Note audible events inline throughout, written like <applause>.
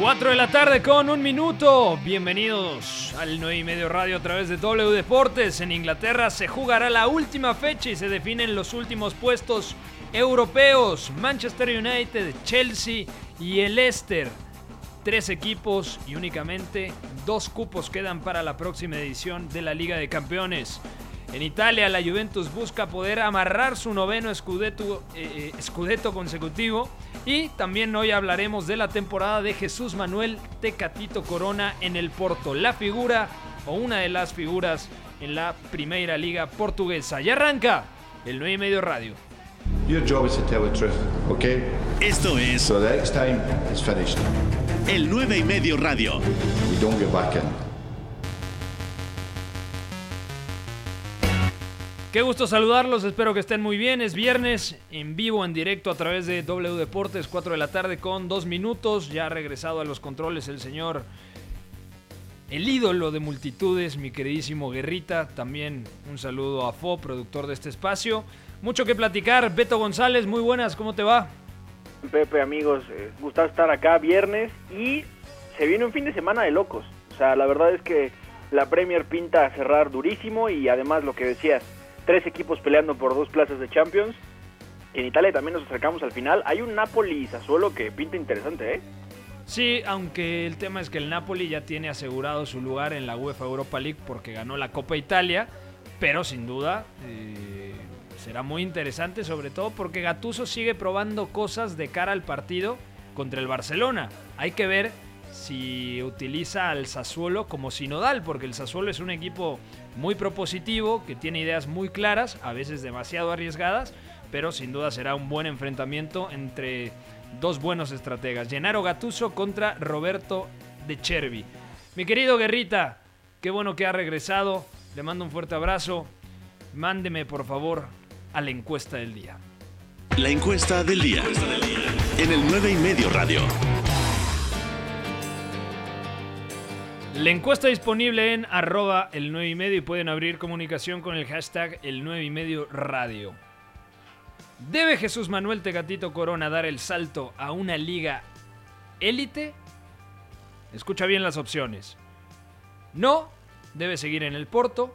Cuatro de la tarde con un minuto. Bienvenidos al 9 y medio radio a través de W Deportes. En Inglaterra se jugará la última fecha y se definen los últimos puestos europeos. Manchester United, Chelsea y el Leicester. Tres equipos y únicamente dos cupos quedan para la próxima edición de la Liga de Campeones. En Italia, la Juventus busca poder amarrar su noveno scudetto, eh, scudetto consecutivo. Y también hoy hablaremos de la temporada de Jesús Manuel Tecatito Corona en el Porto, la figura o una de las figuras en la Primera Liga Portuguesa. Y arranca el 9 y medio radio. Your job is to tell the truth, okay? Esto es So the next time it's finished. el 9 y medio radio. We don't get back in. Qué gusto saludarlos, espero que estén muy bien. Es viernes en vivo, en directo a través de W Deportes, 4 de la tarde con 2 minutos. Ya ha regresado a los controles el señor, el ídolo de multitudes, mi queridísimo Guerrita. También un saludo a Fo, productor de este espacio. Mucho que platicar. Beto González, muy buenas, ¿cómo te va? Pepe, amigos, eh, estar acá viernes y se viene un fin de semana de locos. O sea, la verdad es que la Premier pinta a cerrar durísimo y además lo que decías, tres equipos peleando por dos plazas de Champions. En Italia también nos acercamos al final. Hay un Napoli y Sassuolo que pinta interesante, ¿eh? Sí, aunque el tema es que el Napoli ya tiene asegurado su lugar en la UEFA Europa League porque ganó la Copa Italia, pero sin duda eh, será muy interesante, sobre todo porque Gattuso sigue probando cosas de cara al partido contra el Barcelona. Hay que ver si utiliza al Sassuolo como sinodal, porque el Sassuolo es un equipo muy propositivo, que tiene ideas muy claras, a veces demasiado arriesgadas, pero sin duda será un buen enfrentamiento entre dos buenos estrategas. Gennaro Gattuso contra Roberto De Chervi. Mi querido Guerrita, qué bueno que ha regresado. Le mando un fuerte abrazo. Mándeme, por favor, a la encuesta del día. La encuesta del día. En el 9 y medio radio. La encuesta disponible en arroba el 9 y medio y pueden abrir comunicación con el hashtag el 9 y medio radio. ¿Debe Jesús Manuel Tegatito Corona dar el salto a una liga élite? Escucha bien las opciones. No, debe seguir en el Porto.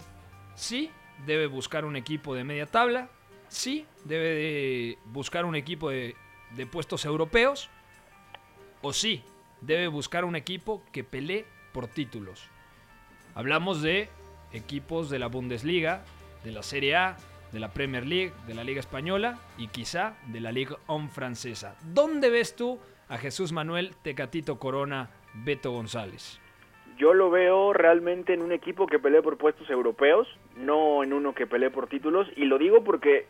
Sí, debe buscar un equipo de media tabla. Sí, debe de buscar un equipo de puestos europeos. O sí, debe buscar un equipo que pelee por títulos. Hablamos de equipos de la Bundesliga, de la Serie A, de la Premier League, de la Liga Española y quizá de la Liga On francesa. ¿Dónde ves tú a Jesús Manuel Tecatito Corona Beto González? Yo lo veo realmente en un equipo que pelee por puestos europeos, no en uno que pelee por títulos. Y lo digo porque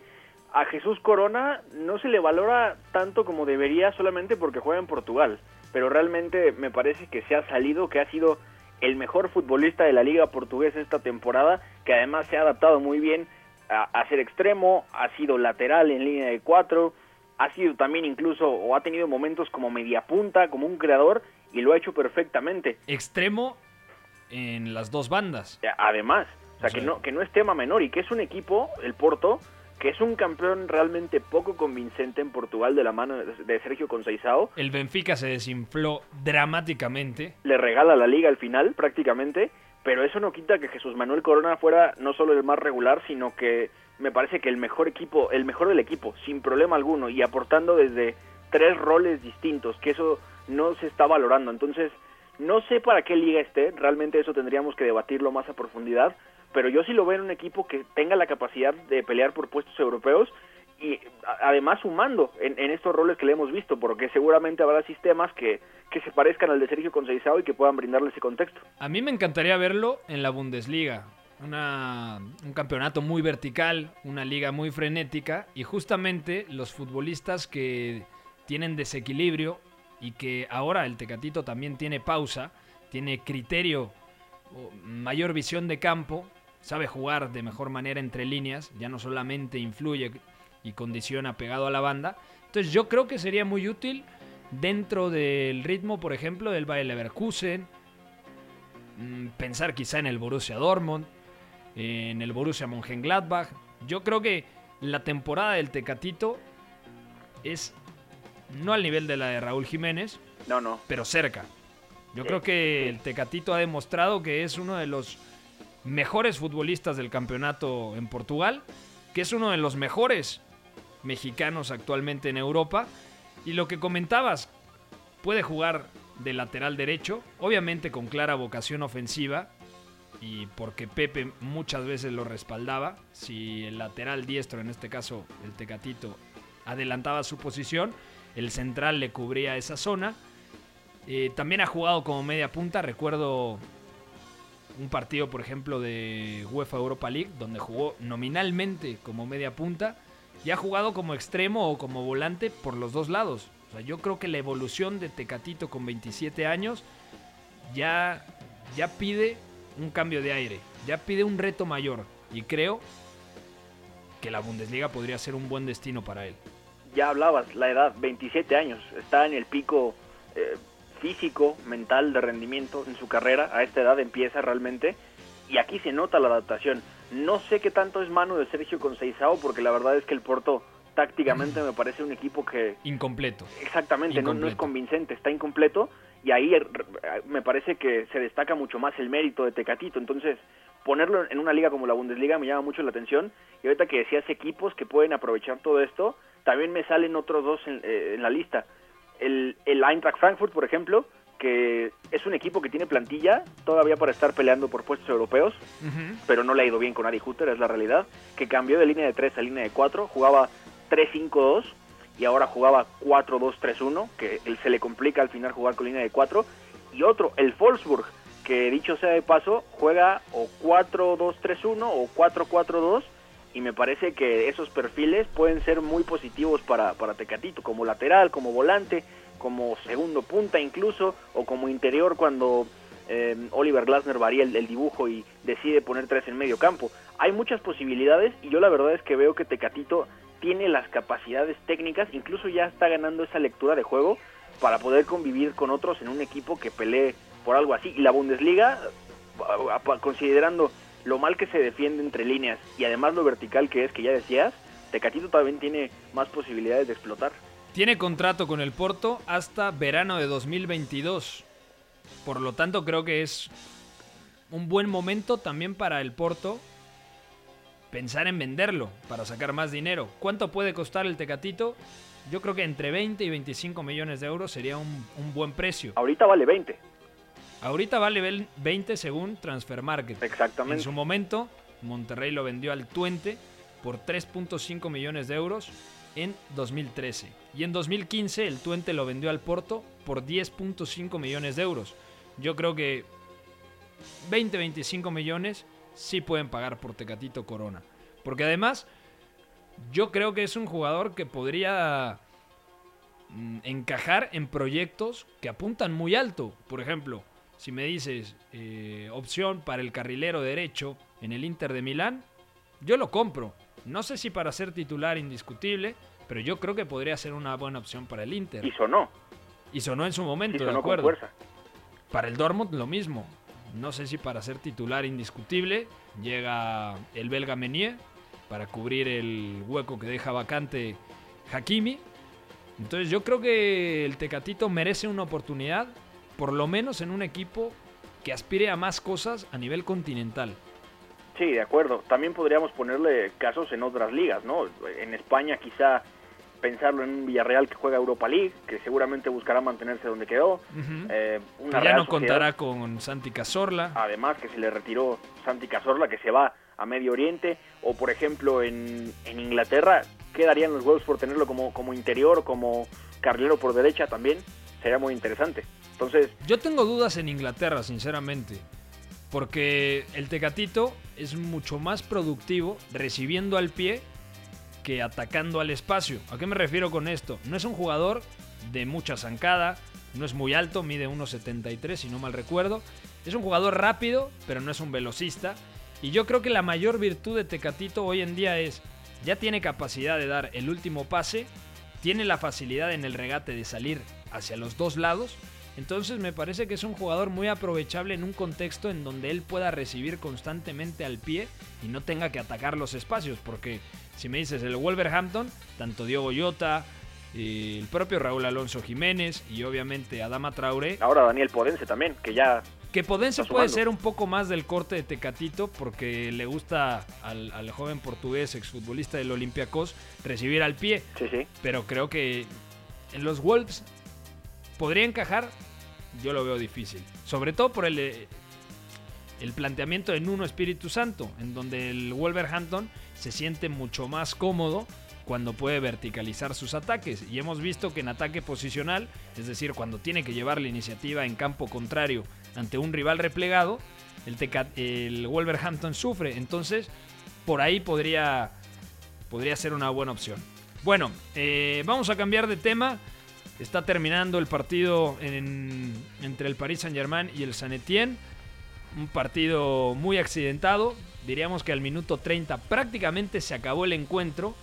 a Jesús Corona no se le valora tanto como debería solamente porque juega en Portugal. Pero realmente me parece que se ha salido, que ha sido el mejor futbolista de la liga portuguesa esta temporada, que además se ha adaptado muy bien a, a ser extremo, ha sido lateral en línea de cuatro, ha sido también incluso o ha tenido momentos como media punta, como un creador y lo ha hecho perfectamente. Extremo en las dos bandas. Además, o sea, O sea- que no que no es tema menor y que es un equipo, el Porto, que es un campeón realmente poco convincente en Portugal de la mano de Sergio Conceição, El Benfica se desinfló dramáticamente. le regala la liga al final prácticamente, pero eso no quita que Jesús Manuel Corona fuera no solo el más regular, sino que me parece que el mejor equipo, el mejor del equipo, sin problema alguno y aportando desde tres roles distintos, que eso no se está valorando. Entonces, no sé para qué liga esté, realmente eso tendríamos que debatirlo más a profundidad, pero yo sí lo veo en un equipo que tenga la capacidad de pelear por puestos europeos y además sumando en, en estos roles que le hemos visto, porque seguramente habrá sistemas que, que se parezcan al de Sergio Conceição y que puedan brindarle ese contexto. A mí me encantaría verlo en la Bundesliga. Una- un campeonato muy vertical, una liga muy frenética y justamente los futbolistas que tienen desequilibrio y que ahora el Tecatito también tiene pausa, tiene criterio, mayor visión de campo, sabe jugar de mejor manera entre líneas, ya no solamente influye y condiciona pegado a la banda. Entonces yo creo que sería muy útil dentro del ritmo, por ejemplo, del Bayer Leverkusen, mm, pensar quizá en el Borussia Dortmund, en el Borussia Mönchengladbach. Yo creo que la temporada del Tecatito es no al nivel de la de Raúl Jiménez, No, no. pero cerca. Yo creo que el Tecatito ha demostrado que es uno de los mejores futbolistas del campeonato en Portugal, que es uno de los mejores mexicanos actualmente en Europa. Y lo que comentabas, puede jugar de lateral derecho, obviamente con clara vocación ofensiva, y porque Pepe muchas veces lo respaldaba, si el lateral diestro, en este caso el Tecatito, adelantaba su posición, el central le cubría esa zona. Eh, también ha jugado como media punta, recuerdo un partido, por ejemplo, de UEFA Europa League, donde jugó nominalmente como media punta, y ha jugado como extremo o como volante por los dos lados. O sea, yo creo que la evolución de Tecatito con 27 años ya, ya pide un cambio de aire, ya pide un reto mayor, y creo que la Bundesliga podría ser un buen destino para él. Ya hablabas, la edad, 27 años, está en el pico eh, físico, mental, de rendimiento en su carrera, a esta edad empieza realmente, y aquí se nota la adaptación. No sé qué tanto es mano de Sergio Conceição, porque la verdad es que el Porto tácticamente me parece un equipo que Incompleto. Exactamente, no, no es convincente, está incompleto y ahí me parece que se destaca mucho más el mérito de Tecatito. Entonces, ponerlo en una liga como la Bundesliga me llama mucho la atención. Y ahorita que decías equipos que pueden aprovechar todo esto, también me salen otros dos en, eh, en la lista. El, el Eintracht Frankfurt, por ejemplo, que es un equipo que tiene plantilla todavía para estar peleando por puestos europeos, Ujú. pero no le ha ido bien con Ari Hutter, es la realidad, que cambió de línea de 3 a línea de 4, jugaba 3-5-2 y ahora jugaba 4-2-3-1, que él se le complica al final jugar con línea de 4, y otro, el Wolfsburg, que dicho sea de paso, juega o 4-2-3-1 o 4-4-2, y me parece que esos perfiles pueden ser muy positivos para, para Tecatito, como lateral, como volante, como segundo punta incluso, o como interior cuando eh, Oliver Glasner varía el, el dibujo y decide poner tres en medio campo. Hay muchas posibilidades y yo la verdad es que veo que Tecatito tiene las capacidades técnicas, incluso ya está ganando esa lectura de juego para poder convivir con otros en un equipo que pelee por algo así. Y la Bundesliga, considerando lo mal que se defiende entre líneas y además lo vertical que es, que ya decías, Tecatito también tiene más posibilidades de explotar. Tiene contrato con el Porto hasta verano de 2022. Por lo tanto, creo que es un buen momento también para el Porto pensar en venderlo para sacar más dinero. ¿Cuánto puede costar el Tecatito? Yo creo que entre 20 y 25 millones de euros sería un, un buen precio. Ahorita vale 20, Ahorita vale vel- 20 según Transfer Market. En exactamente. su momento, Monterrey lo vendió al Twente por 3.5 millones de euros en 2013. Y en 2015 el Twente lo vendió al Porto por 10.5 millones de euros. Yo creo que 20-25 millones sí pueden pagar por Tecatito Corona. Porque además, yo creo que es un jugador que podría mm, encajar en proyectos que apuntan muy alto. Por ejemplo, si me dices eh, opción para el carrilero derecho en el Inter de Milán, yo lo compro. No sé si para ser titular indiscutible, pero yo creo que podría ser una buena opción para el Inter. Y sonó, Y sonó en su momento, de con acuerdo. fuerza. Para el Dortmund lo mismo. No sé si para ser titular indiscutible llega el belga Menier para cubrir el hueco que deja vacante Hakimi. Entonces yo creo que el Tecatito merece una oportunidad, por lo menos en un equipo que aspire a más cosas a nivel continental. Sí, de acuerdo. También podríamos ponerle casos en otras ligas, ¿no? En España quizá pensarlo en un Villarreal que juega Europa League, que seguramente buscará mantenerse donde quedó. Eh, Que una ya no contará con Santi Cazorla. Además que se le retiró Santi Cazorla, que se va a Medio Oriente. O por ejemplo en, en Inglaterra, ¿qué darían los huevos por tenerlo como, como interior, como carrilero por derecha también? Sería muy interesante. Entonces, Yo tengo dudas en Inglaterra, sinceramente. Porque el Tecatito es mucho más productivo recibiendo al pie que atacando al espacio. ¿A qué me refiero con esto? No es un jugador de mucha zancada, no es muy alto, mide 1.73 si no mal recuerdo. Es un jugador rápido, pero no es un velocista. Y yo creo que la mayor virtud de Tecatito hoy en día es, ya tiene capacidad de dar el último pase, tiene la facilidad en el regate de salir hacia los dos lados. Entonces me parece que es un jugador muy aprovechable en un contexto en donde él pueda recibir constantemente al pie y no tenga que atacar los espacios. Porque si me dices el Wolverhampton, tanto Diego Yota, eh, el propio Raúl Alonso Jiménez y obviamente Adama Traoré. Ahora Daniel Podense también, que ya que Podense puede ser un poco más del corte de Tecatito porque le gusta al, joven portugués, exfutbolista del Olympiacos, recibir al pie. Sí, sí. Pero creo que en los Wolves podría encajar, yo lo veo difícil. Sobre todo por el, el planteamiento en uno Espíritu Santo, en donde el Wolverhampton se siente mucho más cómodo cuando puede verticalizar sus ataques. Y hemos visto que en ataque posicional, es decir, cuando tiene que llevar la iniciativa en campo contrario ante un rival replegado, el, el Wolverhampton sufre. Entonces, por ahí podría, podría ser una buena opción. Bueno, eh, vamos a cambiar de tema. Está terminando el partido entre el Paris Saint-Germain y el Saint Etienne. Un partido muy accidentado. Diríamos que al minuto 30 prácticamente se acabó el encuentro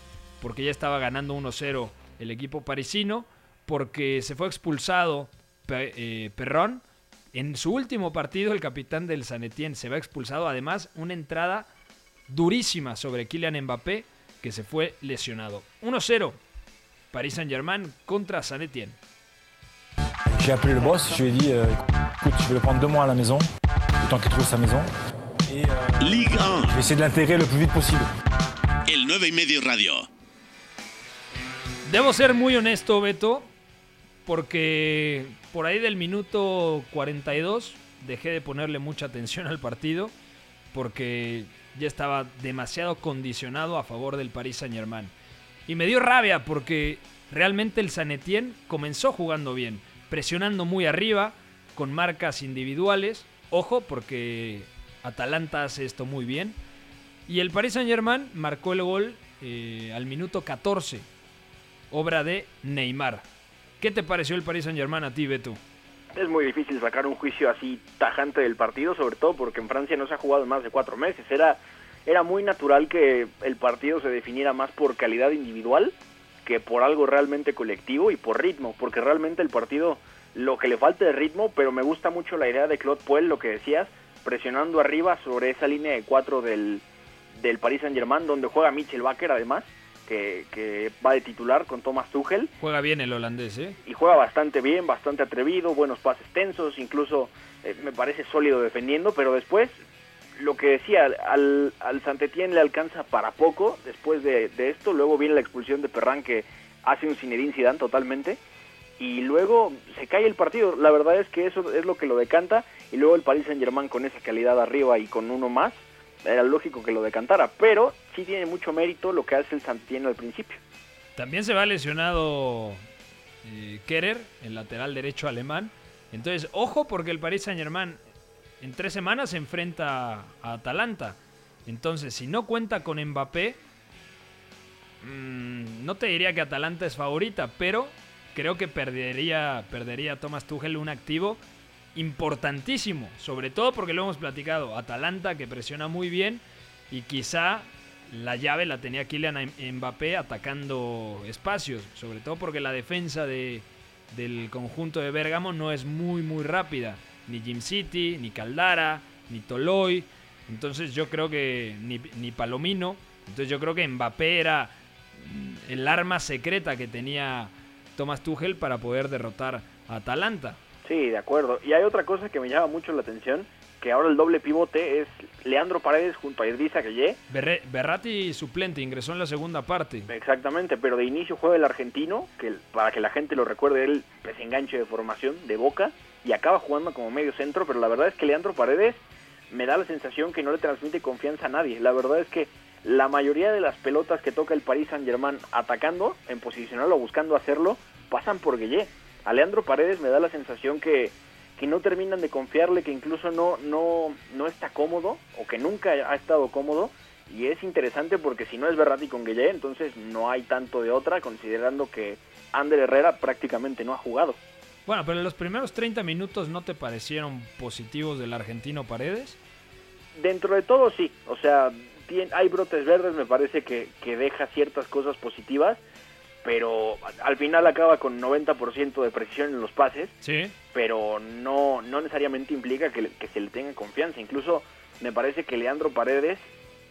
porque ya estaba ganando 1-0 el equipo parisino, porque se fue expulsado eh, Perrón. En su último partido, el capitán del Sanetien se va expulsado. Además, una entrada durísima sobre Kylian Mbappé, que se fue lesionado. 1-0, Paris Saint-Germain contra Sanetien. J'ai appelé le boss, je lui ai dit euh, écoute, je vais le prendre deux mois à la maison, le temps qu'il trouve sa maison. Et euh, Ligue 1. Je vais essayer de l'intégrer le plus vite possible. El 9 y medio radio. Debo ser muy honesto, Beto, porque por ahí del minuto 42 dejé de ponerle mucha atención al partido porque ya estaba demasiado condicionado a favor del Paris Saint-Germain. Y me dio rabia porque realmente el Sanetien comenzó jugando bien, presionando muy arriba, con marcas individuales. Ojo, porque Atalanta hace esto muy bien. Y el Paris Saint-Germain marcó el gol eh, al minuto 14 obra de Neymar. ¿Qué te pareció el Paris Saint Germain a ti, Beto? Es muy difícil sacar un juicio así tajante del partido, sobre todo porque en Francia no se ha jugado en más de cuatro meses. Era, era muy natural que el partido se definiera más por calidad individual que por algo realmente colectivo y por ritmo, porque realmente el partido lo que le falta es ritmo, pero me gusta mucho la idea de Claude Puel, lo que decías, presionando arriba sobre esa línea de cuatro del, del Paris Saint Germain, donde juega Michel Baker además, que, va de titular con Thomas Tuchel. Juega bien el holandés, ¿eh? Y juega bastante bien, bastante atrevido, buenos pases tensos, incluso eh, me parece sólido defendiendo, pero después, lo que decía, al, al Santetien le alcanza para poco después de, esto, luego viene la expulsión de Perran que hace un Zinedine Zidane totalmente, y luego se cae el partido, la verdad es que eso es lo que lo decanta, y luego el Paris Saint Germain con esa calidad arriba y con uno más, era lógico que lo decantara, pero sí tiene mucho mérito lo que hace el Santino al principio. También se va lesionado eh, Kerer, el lateral derecho alemán. Entonces, ojo porque el Paris Saint Germain en tres semanas se enfrenta a Atalanta. Entonces, si no cuenta con Mbappé, mm, no te diría que Atalanta es favorita, pero creo que perdería, perdería Thomas Tuchel un activo importantísimo, sobre todo porque lo hemos platicado, Atalanta que presiona muy bien y quizá la llave la tenía Kylian Mbappé atacando espacios, sobre todo porque la defensa de, del conjunto de Bergamo no es muy muy rápida, ni Jim City, ni Caldara, ni Toloy, entonces yo creo que ni, ni Palomino, entonces yo creo que Mbappé era el arma secreta que tenía Thomas Tuchel para poder derrotar a Atalanta. Sí, de acuerdo. Y hay otra cosa que me llama mucho la atención, que ahora el doble pivote es Leandro Paredes junto a Idrissa Gueye. Berratti suplente, ingresó en la segunda parte. Exactamente, pero de inicio juega el argentino, que para que la gente lo recuerde, él pues enganche de formación de Boca y acaba jugando como medio centro, pero la verdad es que Leandro Paredes me da la sensación que no le transmite confianza a nadie. La verdad es que la mayoría de las pelotas que toca el Paris Saint-Germain atacando, en posicional o buscando hacerlo, pasan por Gueye a Leandro Paredes me da la sensación que, que no terminan de confiarle, que incluso no, no, no está cómodo o que nunca ha estado cómodo Y es interesante porque si no es Berratti con Gueye, entonces no hay tanto de otra, considerando que Ander Herrera prácticamente no ha jugado. Bueno, pero los primeros 30 minutos no te parecieron positivos del argentino Paredes. Dentro de todo sí, o sea, hay brotes verdes, me parece que, que deja ciertas cosas positivas, pero al final acaba con 90% de precisión en los pases, Sí. pero no, no necesariamente implica que, que se le tenga confianza. Incluso me parece que Leandro Paredes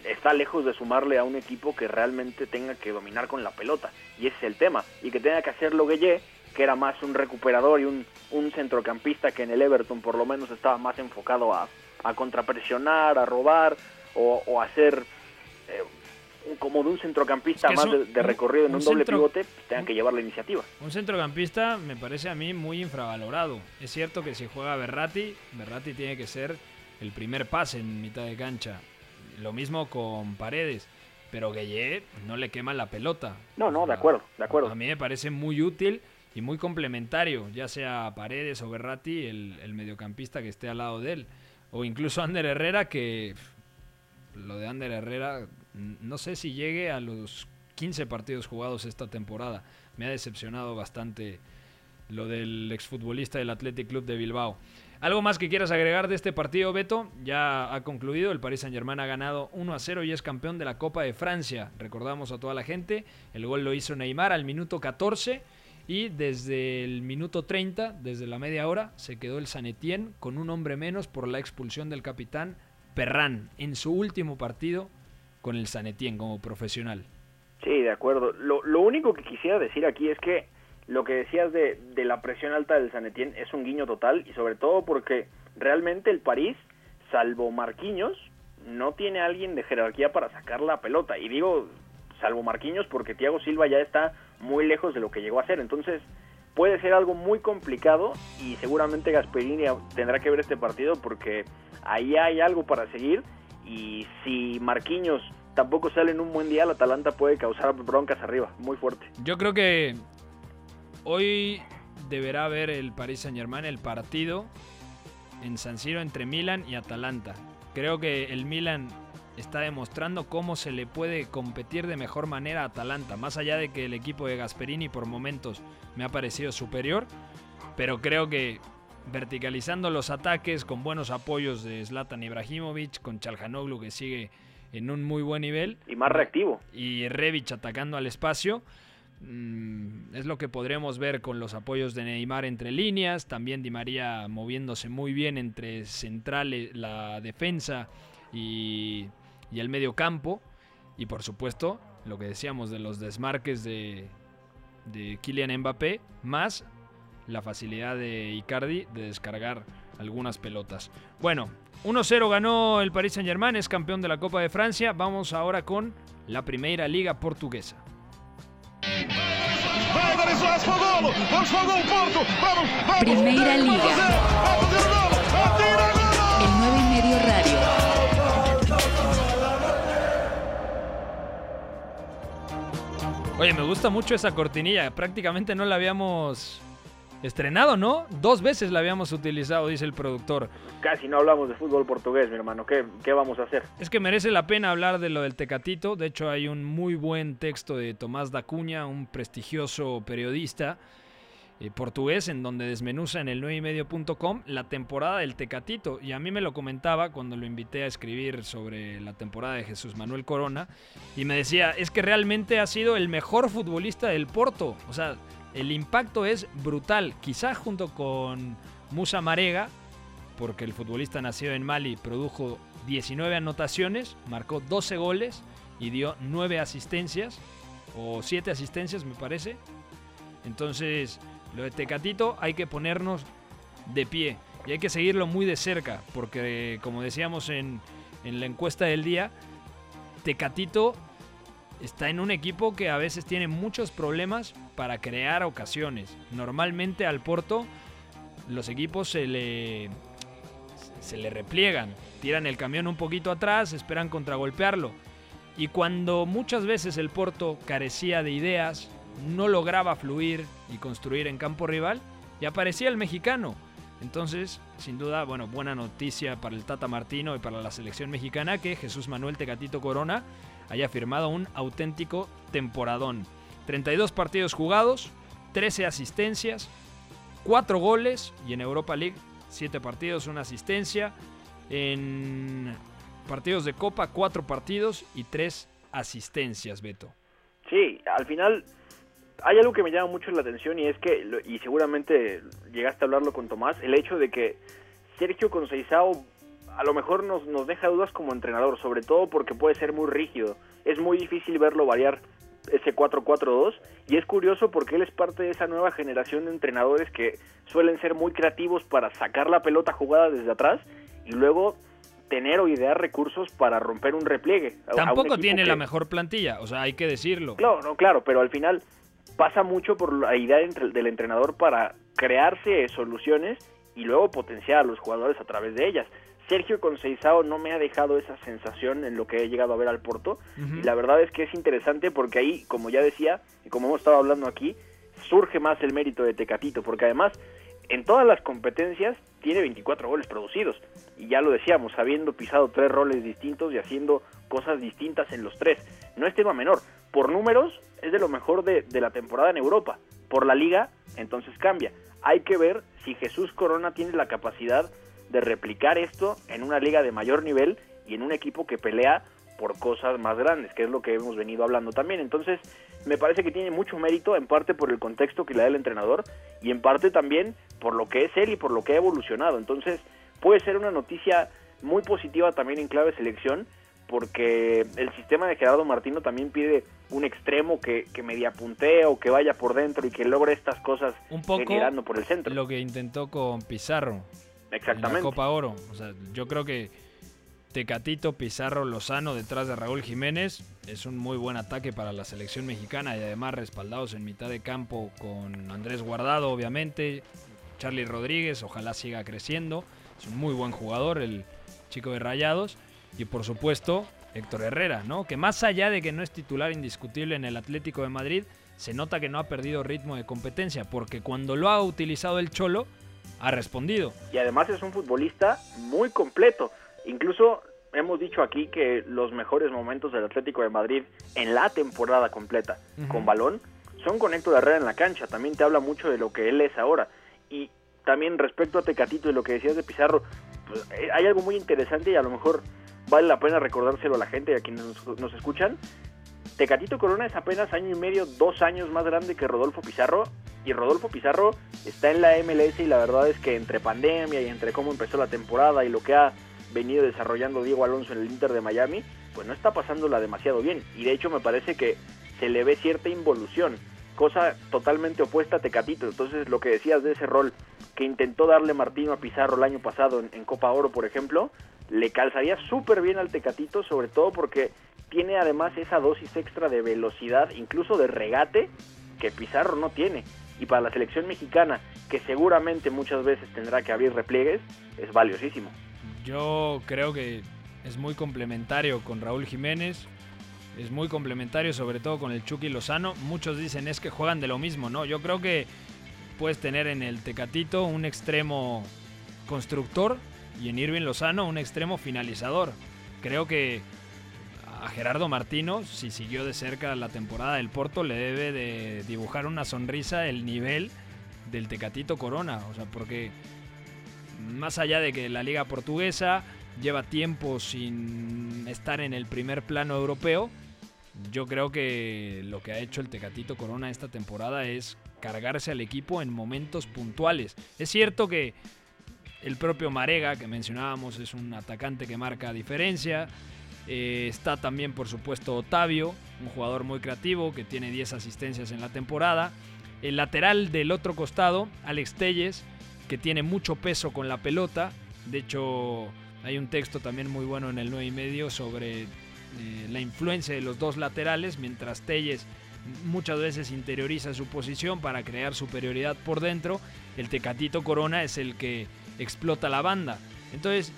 está lejos de sumarle a un equipo que realmente tenga que dominar con la pelota, y ese es el tema, y que tenga que hacerlo Gueye, que era más un recuperador y un, un centrocampista que en el Everton por lo menos estaba más enfocado a, a contrapresionar, a robar o, o a hacer eh, como de un centrocampista Es que más un- de, de recorrido en un un, doble centro- pivote, pues, tengan que llevar la iniciativa. Un centrocampista me parece a mí muy infravalorado. Es cierto que si juega Berratti, Berratti tiene que ser el primer pase en mitad de cancha. Lo mismo con Paredes. Pero Gueye no le quema la pelota. No, no, de acuerdo, de acuerdo. A mí me parece muy útil y muy complementario, ya sea Paredes o Berratti, el, el mediocampista que esté al lado de él. O incluso Ander Herrera, que lo de Ander Herrera, no sé si llegue a los 15 partidos jugados esta temporada. Me ha decepcionado bastante lo del exfutbolista del Athletic Club de Bilbao. ¿Algo más que quieras agregar de este partido, Beto? Ya ha concluido, el Paris Saint-Germain ha ganado 1 a 0 y es campeón de la Copa de Francia. Recordamos a toda la gente, el gol lo hizo Neymar al minuto 14 y desde el minuto 30, desde la media hora, se quedó el San Etienne con un hombre menos por la expulsión del capitán Perran en su último partido con el San Etienne como profesional. Sí, de acuerdo. Lo, lo único que quisiera decir aquí es que lo que decías de, de la presión alta del San Etienne es un guiño total y sobre todo porque realmente el París, salvo Marquinhos, no tiene alguien de jerarquía para sacar la pelota. Y digo, salvo Marquinhos porque Thiago Silva ya está muy lejos de lo que llegó a ser. Entonces puede ser algo muy complicado y seguramente Gasperini tendrá que ver este partido porque ahí hay algo para seguir y si Marquinhos tampoco sale en un buen día, el Atalanta puede causar broncas arriba, muy fuerte. Yo creo que hoy deberá ver el Paris Saint Germain el partido en San Siro entre Milan y Atalanta. Creo que el Milan está demostrando cómo se le puede competir de mejor manera a Atalanta, más allá de que el equipo de Gasperini por momentos me ha parecido superior, pero creo que verticalizando los ataques con buenos apoyos de Zlatan Ibrahimovic, con Chalhanoglu que sigue en un muy buen nivel Y más reactivo. y Revich atacando al espacio. mm, es lo que podremos ver con los apoyos de Neymar entre líneas, también Di María moviéndose muy bien entre centrales, la defensa y, y el medio campo. Y por supuesto, lo que decíamos de los desmarques de, de Kylian Mbappé, más la facilidad de Icardi de descargar algunas pelotas. Bueno, 1-0 ganó el Paris Saint-Germain, es campeón de la Copa de Francia. Vamos ahora con la Primera Liga Portuguesa. Vai Liga. El 9 y medio radio. Oye, me gusta mucho esa cortinilla. Prácticamente no la habíamos estrenado, ¿no? Dos veces la habíamos utilizado, dice el productor. Casi no hablamos de fútbol portugués, mi hermano. ¿Qué, qué vamos a hacer? Es que merece la pena hablar de lo del Tecatito. De hecho, hay un muy buen texto de Tomás Dacuña, un prestigioso periodista eh, portugués, en donde desmenuza en el 9ymedio.com la temporada del Tecatito. Y a mí me lo comentaba cuando lo invité a escribir sobre la temporada de Jesús Manuel Corona. Y me decía, es que realmente ha sido el mejor futbolista del Porto. O sea, el impacto es brutal. Quizás junto con Musa Marega, porque el futbolista nacido en Mali produjo 19 anotaciones, marcó 12 goles y dio 9 asistencias, o 7 asistencias me parece. Entonces, lo de Tecatito hay que ponernos de pie y hay que seguirlo muy de cerca, porque como decíamos en, en la encuesta del día, Tecatito está en un equipo que a veces tiene muchos problemas para crear ocasiones. Normalmente al Porto los equipos se le, se le repliegan, tiran el camión un poquito atrás, esperan contragolpearlo. Y cuando muchas veces el Porto carecía de ideas, no lograba fluir y construir en campo rival, y aparecía el mexicano. Entonces, sin duda, bueno, buena noticia para el Tata Martino y para la selección mexicana que Jesús Manuel Tecatito Corona haya firmado un auténtico temporadón. 32 partidos jugados, 13 asistencias, 4 goles y en Europa League 7 partidos, una asistencia. En partidos de Copa, 4 partidos y 3 asistencias, Beto. Sí, al final hay algo que me llama mucho la atención y es que, y seguramente llegaste a hablarlo con Tomás, el hecho de que Sergio Conceizao a lo mejor nos, nos deja dudas como entrenador, sobre todo porque puede ser muy rígido. Es muy difícil verlo variar ese 4-4-2 y es curioso porque él es parte de esa nueva generación de entrenadores que suelen ser muy creativos para sacar la pelota jugada desde atrás y luego tener o idear recursos para romper un repliegue. un Tampoco tiene que- la mejor plantilla, o sea, hay que decirlo. Claro, no, claro, pero al final pasa mucho por la idea del entrenador para crearse soluciones y luego potenciar a los jugadores a través de ellas. Sergio Conceizao no me ha dejado esa sensación en lo que he llegado a ver al Porto y la verdad es que es interesante porque ahí, como ya decía y como hemos estado hablando aquí, surge más el mérito de Tecatito porque además en todas las competencias tiene 24 goles producidos y ya lo decíamos, habiendo pisado tres roles distintos y haciendo cosas distintas en los tres. No es tema menor, por números es de lo mejor de, de la temporada en Europa, por la liga entonces cambia. Hay que ver si Jesús Corona tiene la capacidad de replicar esto en una liga de mayor nivel y en un equipo que pelea por cosas más grandes, que es lo que hemos venido hablando también. Entonces, me parece que tiene mucho mérito, en parte por el contexto que le da el entrenador y en parte también por lo que es él y por lo que ha evolucionado. Entonces, puede ser una noticia muy positiva también en clave selección, porque el sistema de Gerardo Martino también pide un extremo que, que media puntee o que vaya por dentro y que logre estas cosas Un poco generando por el centro. lo que intentó con Pizarro en la Exactamente. Copa Oro. O sea, yo creo que Tecatito, Pizarro, Lozano detrás de Raúl Jiménez es un muy buen ataque para la selección mexicana y además respaldados en mitad de campo con Andrés Guardado, obviamente, Charlie Rodríguez, ojalá siga creciendo. Es un muy buen jugador, el chico de Rayados. Y por supuesto, Héctor Herrera, ¿no? Que más allá de que no es titular indiscutible en el Atlético de Madrid, se nota que no ha perdido ritmo de competencia, porque cuando lo ha utilizado el Cholo, ha respondido. y además es un futbolista muy completo. Incluso hemos dicho aquí que los mejores momentos del Atlético de Madrid en la temporada completa con balón son con Héctor Herrera en la cancha. También te habla mucho de lo que él es ahora. Y también respecto a Tecatito y lo que decías de Pizarro, pues, eh, hay algo muy interesante y a lo mejor vale la pena recordárselo a la gente y a quienes nos, nos escuchan. Tecatito Corona es apenas año y medio, dos años más grande que Rodolfo Pizarro. Y Rodolfo Pizarro está en la MLS y la verdad es que entre pandemia y entre cómo empezó la temporada y lo que ha venido desarrollando Diego Alonso en el Inter de Miami, pues no está pasándola demasiado bien. Y de hecho me parece que se le ve cierta involución, cosa totalmente opuesta a Tecatito. Entonces lo que decías de ese rol que intentó darle Martino a Pizarro el año pasado en, en Copa Oro, por ejemplo, le calzaría súper bien al Tecatito, sobre todo porque tiene además esa dosis extra de velocidad, incluso de regate, que Pizarro no tiene. Y para la selección mexicana, que seguramente muchas veces tendrá que abrir repliegues, es valiosísimo. Yo creo que es muy complementario con Raúl Jiménez. Es muy complementario sobre todo con el Chucky Lozano. Muchos dicen es que juegan de lo mismo, ¿no? Yo creo que puedes tener en el Tecatito un extremo constructor y en Irving Lozano un extremo finalizador. Creo que a Gerardo Martino, si siguió de cerca la temporada del Porto, le debe de dibujar una sonrisa el nivel del Tecatito Corona. O sea, porque más allá de que la liga portuguesa lleva tiempo sin estar en el primer plano europeo, yo creo que lo que ha hecho el Tecatito Corona esta temporada es cargarse al equipo en momentos puntuales. Es cierto que el propio Marega, que mencionábamos, es un atacante que marca diferencia. Eh, está también, por supuesto, Otavio, un jugador muy creativo que tiene 10 asistencias en la temporada. El lateral del otro costado, Alex Telles, que tiene mucho peso con la pelota. De hecho, hay un texto también muy bueno en el 9 y medio sobre eh, la influencia de los dos laterales, mientras Telles muchas veces interioriza su posición para crear superioridad por dentro. El Tecatito Corona es el que explota la banda. Entonces,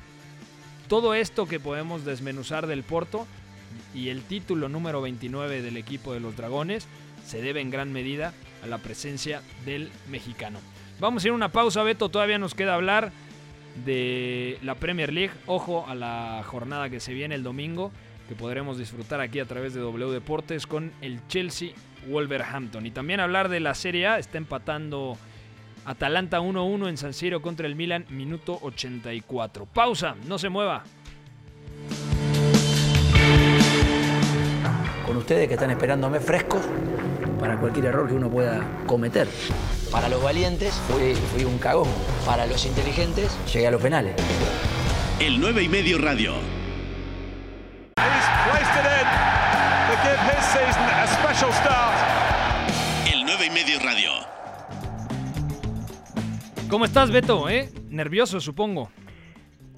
todo esto que podemos desmenuzar del Porto y el título número 29 del equipo de los Dragones se debe en gran medida a la presencia del mexicano. Vamos a ir a una pausa, Beto. Todavía nos queda hablar de la Premier League. Ojo a la jornada que se viene el domingo, que podremos disfrutar aquí a través de W Deportes con el Chelsea Wolverhampton. Y también hablar de la Serie A. Está empatando Atalanta 1-1 en San Siro contra el Milan, minuto 84. Pausa, no se mueva. Con ustedes que están esperándome frescos para cualquier error que uno pueda cometer. Para los valientes fui, fui un cagón. Para los inteligentes llegué a los penales. El 9 y medio radio. El 9 y medio radio. ¿Cómo estás, Beto? ¿Eh? Nervioso, supongo.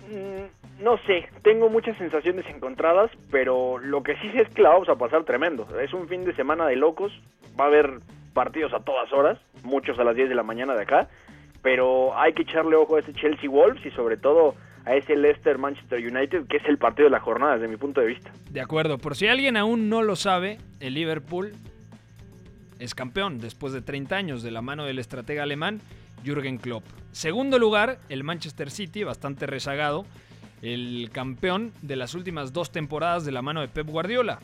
Mm, No sé, tengo muchas sensaciones encontradas, pero lo que sí sé es que la vamos a pasar tremendo. Es un fin de semana de locos, va a haber partidos a todas horas, muchos a las 10 de la mañana de acá, pero hay que echarle ojo a ese Chelsea Wolves y sobre todo a ese Leicester Manchester United, que es el partido de la jornada desde mi punto de vista. De acuerdo, por si alguien aún no lo sabe, el Liverpool es campeón después de 30 años de la mano del estratega alemán Jürgen Klopp. Segundo lugar, el Manchester City, bastante rezagado, el campeón de las últimas dos temporadas de la mano de Pep Guardiola.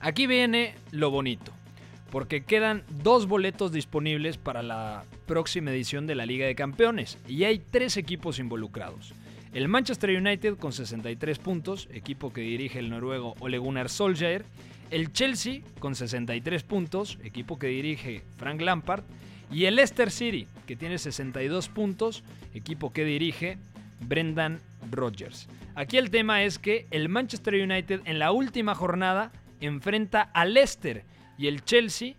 Aquí viene lo bonito, porque quedan dos boletos disponibles para la próxima edición de la Liga de Campeones y hay tres equipos involucrados. El Manchester United con 63 puntos, equipo que dirige el noruego Ole Gunnar Solskjaer. El Chelsea con 63 puntos, equipo que dirige Frank Lampard. Y el Leicester City, que tiene 62 puntos, equipo que dirige Brendan Rodgers. Aquí el tema es que el Manchester United en la última jornada enfrenta al Leicester y el Chelsea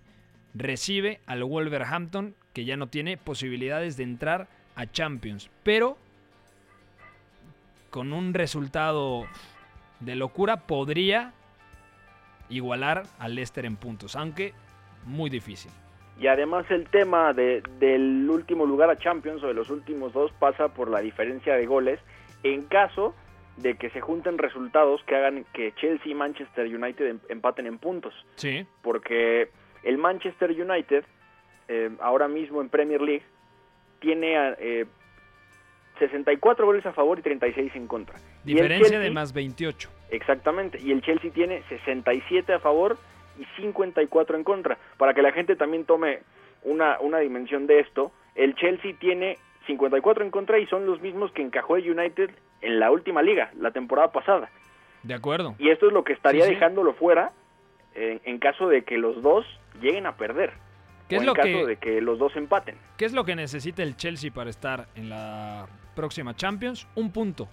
recibe al Wolverhampton, que ya no tiene posibilidades de entrar a Champions. Pero con un resultado de locura podría igualar al Leicester en puntos, aunque muy difícil. Y además el tema de, del último lugar a Champions o de los últimos dos pasa por la diferencia de goles en caso de que se junten resultados que hagan que Chelsea y Manchester United em- empaten en puntos. Sí. Porque el Manchester United eh, ahora mismo en Premier League tiene eh, 64 goles a favor y 36 en contra. Diferencia de más 28. Exactamente, y el Chelsea tiene 67 a favor y 54 en contra. Para que la gente también tome una, una dimensión de esto, el Chelsea tiene 54 en contra y son los mismos que encajó el United en la última liga, la temporada pasada. De acuerdo. Y esto es lo que estaría Sí, sí. dejándolo fuera en, en caso de que los dos lleguen a perder. ¿Qué o es en lo caso que- de que los dos empaten. ¿Qué es lo que necesita el Chelsea para estar en la próxima Champions? Un punto.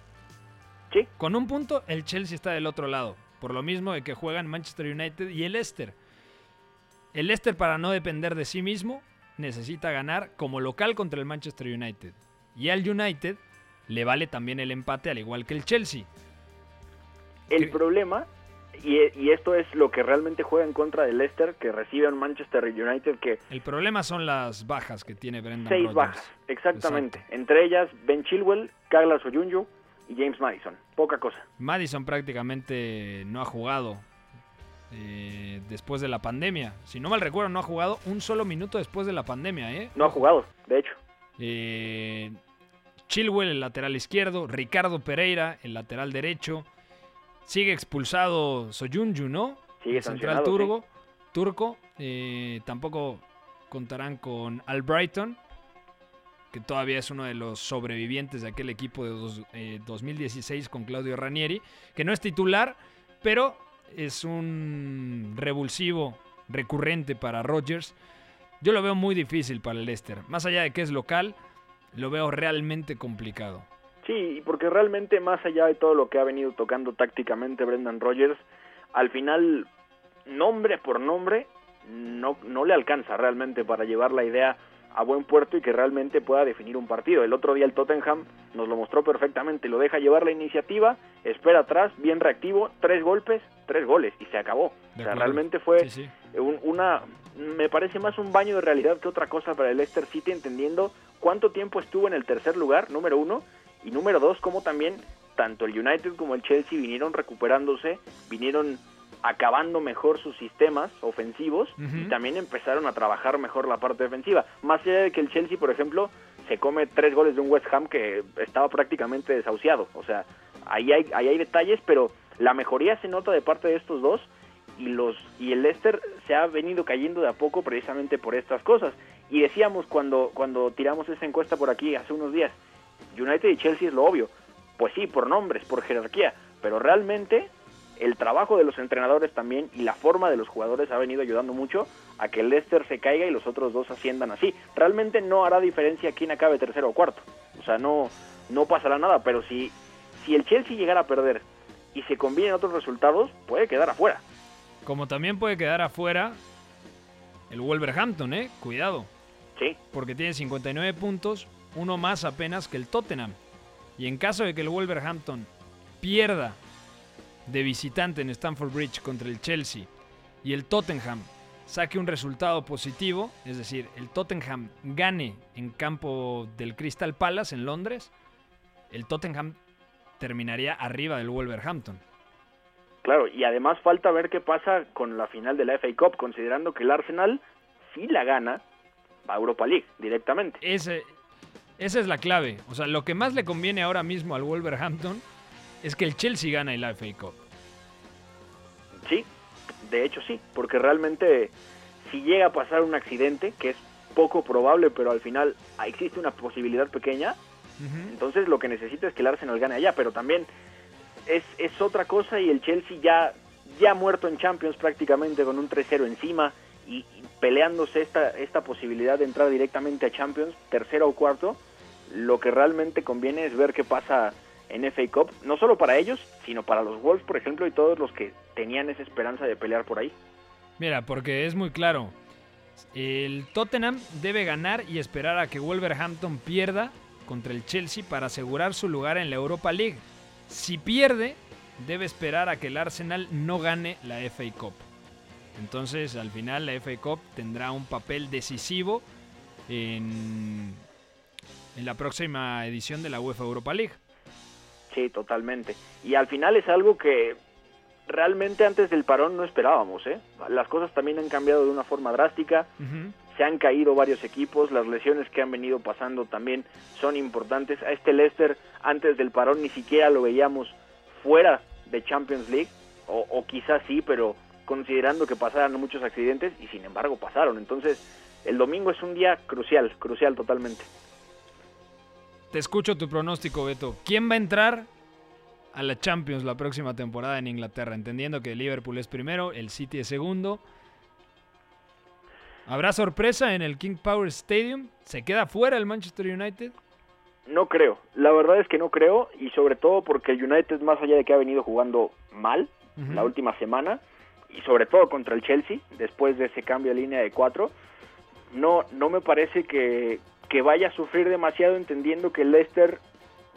Sí. Con un punto, el Chelsea está del otro lado. Por lo mismo de que juegan Manchester United y el Leicester. El Leicester, para no depender de sí mismo, necesita ganar como local contra el Manchester United. Y al United le vale también el empate, al igual que el Chelsea. El ¿Qué? problema, y, y esto es lo que realmente juega en contra del Leicester, que recibe a un Manchester United que El problema son las bajas que tiene Brendan seis bajas, exactamente. Entre ellas Ben Chilwell, Carlos Oyunju y James Madison. Poca cosa. Madison prácticamente no ha jugado eh, después de la pandemia. Si no mal recuerdo, no ha jugado un solo minuto después de la pandemia. ¿eh? No ha jugado, de hecho. Eh, Chilwell, el lateral izquierdo. Ricardo Pereira, el lateral derecho. Sigue expulsado Soyunju, ¿no? Sigue el central turco. turco. Eh, tampoco contarán con Albrighton, que todavía es uno de los sobrevivientes de aquel equipo de dos- eh, 2016 con Claudio Ranieri, que no es titular, pero es un revulsivo recurrente para Rodgers. Yo lo veo muy difícil para el Leicester. Más allá de que es local, lo veo realmente complicado. Sí, porque realmente más allá de todo lo que ha venido tocando tácticamente Brendan Rodgers, al final, nombre por nombre, no, no le alcanza realmente para llevar la idea a buen puerto y que realmente pueda definir un partido. El otro día el Tottenham nos lo mostró perfectamente, lo deja llevar la iniciativa, espera atrás, bien reactivo, tres golpes, tres goles y se acabó. O sea, realmente fue Sí, sí. un- una me parece más un baño de realidad que otra cosa para el Leicester City entendiendo cuánto tiempo estuvo en el tercer lugar número uno y número dos como también tanto el United como el Chelsea vinieron recuperándose vinieron acabando mejor sus sistemas ofensivos y también empezaron a trabajar mejor la parte defensiva. Más allá de que el Chelsea, por ejemplo, se come tres goles de un West Ham que estaba prácticamente desahuciado. O sea, ahí hay, ahí hay detalles, pero la mejoría se nota de parte de estos dos y los y el Leicester se ha venido cayendo de a poco precisamente por estas cosas. Y decíamos cuando, cuando tiramos esa encuesta por aquí hace unos días, United y Chelsea es lo obvio. Pues sí, por nombres, por jerarquía, pero realmente el trabajo de los entrenadores también y la forma de los jugadores ha venido ayudando mucho a que el Leicester se caiga y los otros dos asciendan así. Realmente no hará diferencia quién acabe tercero o cuarto. O sea, no, no pasará nada, pero si, si el Chelsea llegara a perder y se combinen otros resultados, puede quedar afuera. Como también puede quedar afuera el Wolverhampton, ¿eh? Cuidado. Sí, Porque tiene 59 puntos, uno más apenas que el Tottenham. Y en caso de que el Wolverhampton pierda de visitante en Stamford Bridge contra el Chelsea y el Tottenham saque un resultado positivo, es decir, el Tottenham gane en campo del Crystal Palace en Londres, el Tottenham terminaría arriba del Wolverhampton. claro, y además falta ver qué pasa con la final de la FA Cup, considerando que el Arsenal, si la gana, va a Europa League directamente. Ese, esa es la clave. O sea, lo que más le conviene ahora mismo al Wolverhampton es que el Chelsea gane la FA Cup. Sí, de hecho sí, porque realmente si llega a pasar un accidente, que es poco probable, pero al final existe una posibilidad pequeña, entonces lo que necesita es que el Arsenal gane allá, pero también es, es otra cosa y el Chelsea ya, ya muerto en Champions prácticamente con un 3-0 encima y, y peleándose esta, esta posibilidad de entrar directamente a Champions, tercero o cuarto, lo que realmente conviene es ver qué pasa en FA Cup, no solo para ellos, sino para los Wolves, por ejemplo, y todos los que tenían esa esperanza de pelear por ahí. Mira, porque es muy claro. El Tottenham debe ganar y esperar a que Wolverhampton pierda contra el Chelsea para asegurar su lugar en la Europa League. Si pierde, debe esperar a que el Arsenal no gane la FA Cup. Entonces, al final, la FA Cup tendrá un papel decisivo en, en la próxima edición de la UEFA Europa League. Sí, totalmente. Y al final es algo que realmente antes del parón no esperábamos, ¿eh? Las cosas también han cambiado de una forma drástica, se han caído varios equipos, las lesiones que han venido pasando también son importantes. A este Leicester antes del parón ni siquiera lo veíamos fuera de Champions League, o, o quizás sí, pero considerando que pasaran muchos accidentes y sin embargo pasaron. Entonces, el domingo es un día crucial, crucial totalmente. Te escucho tu pronóstico, Beto. ¿Quién va a entrar a la Champions la próxima temporada en Inglaterra? Entendiendo que Liverpool es primero, el City es segundo. ¿Habrá sorpresa en el King Power Stadium? ¿Se queda fuera el Manchester United? No creo, la verdad es que no creo y sobre todo porque el United más allá de que ha venido jugando mal la última semana y sobre todo contra el Chelsea después de ese cambio de línea de cuatro, no, no me parece que, que vaya a sufrir demasiado entendiendo que Leicester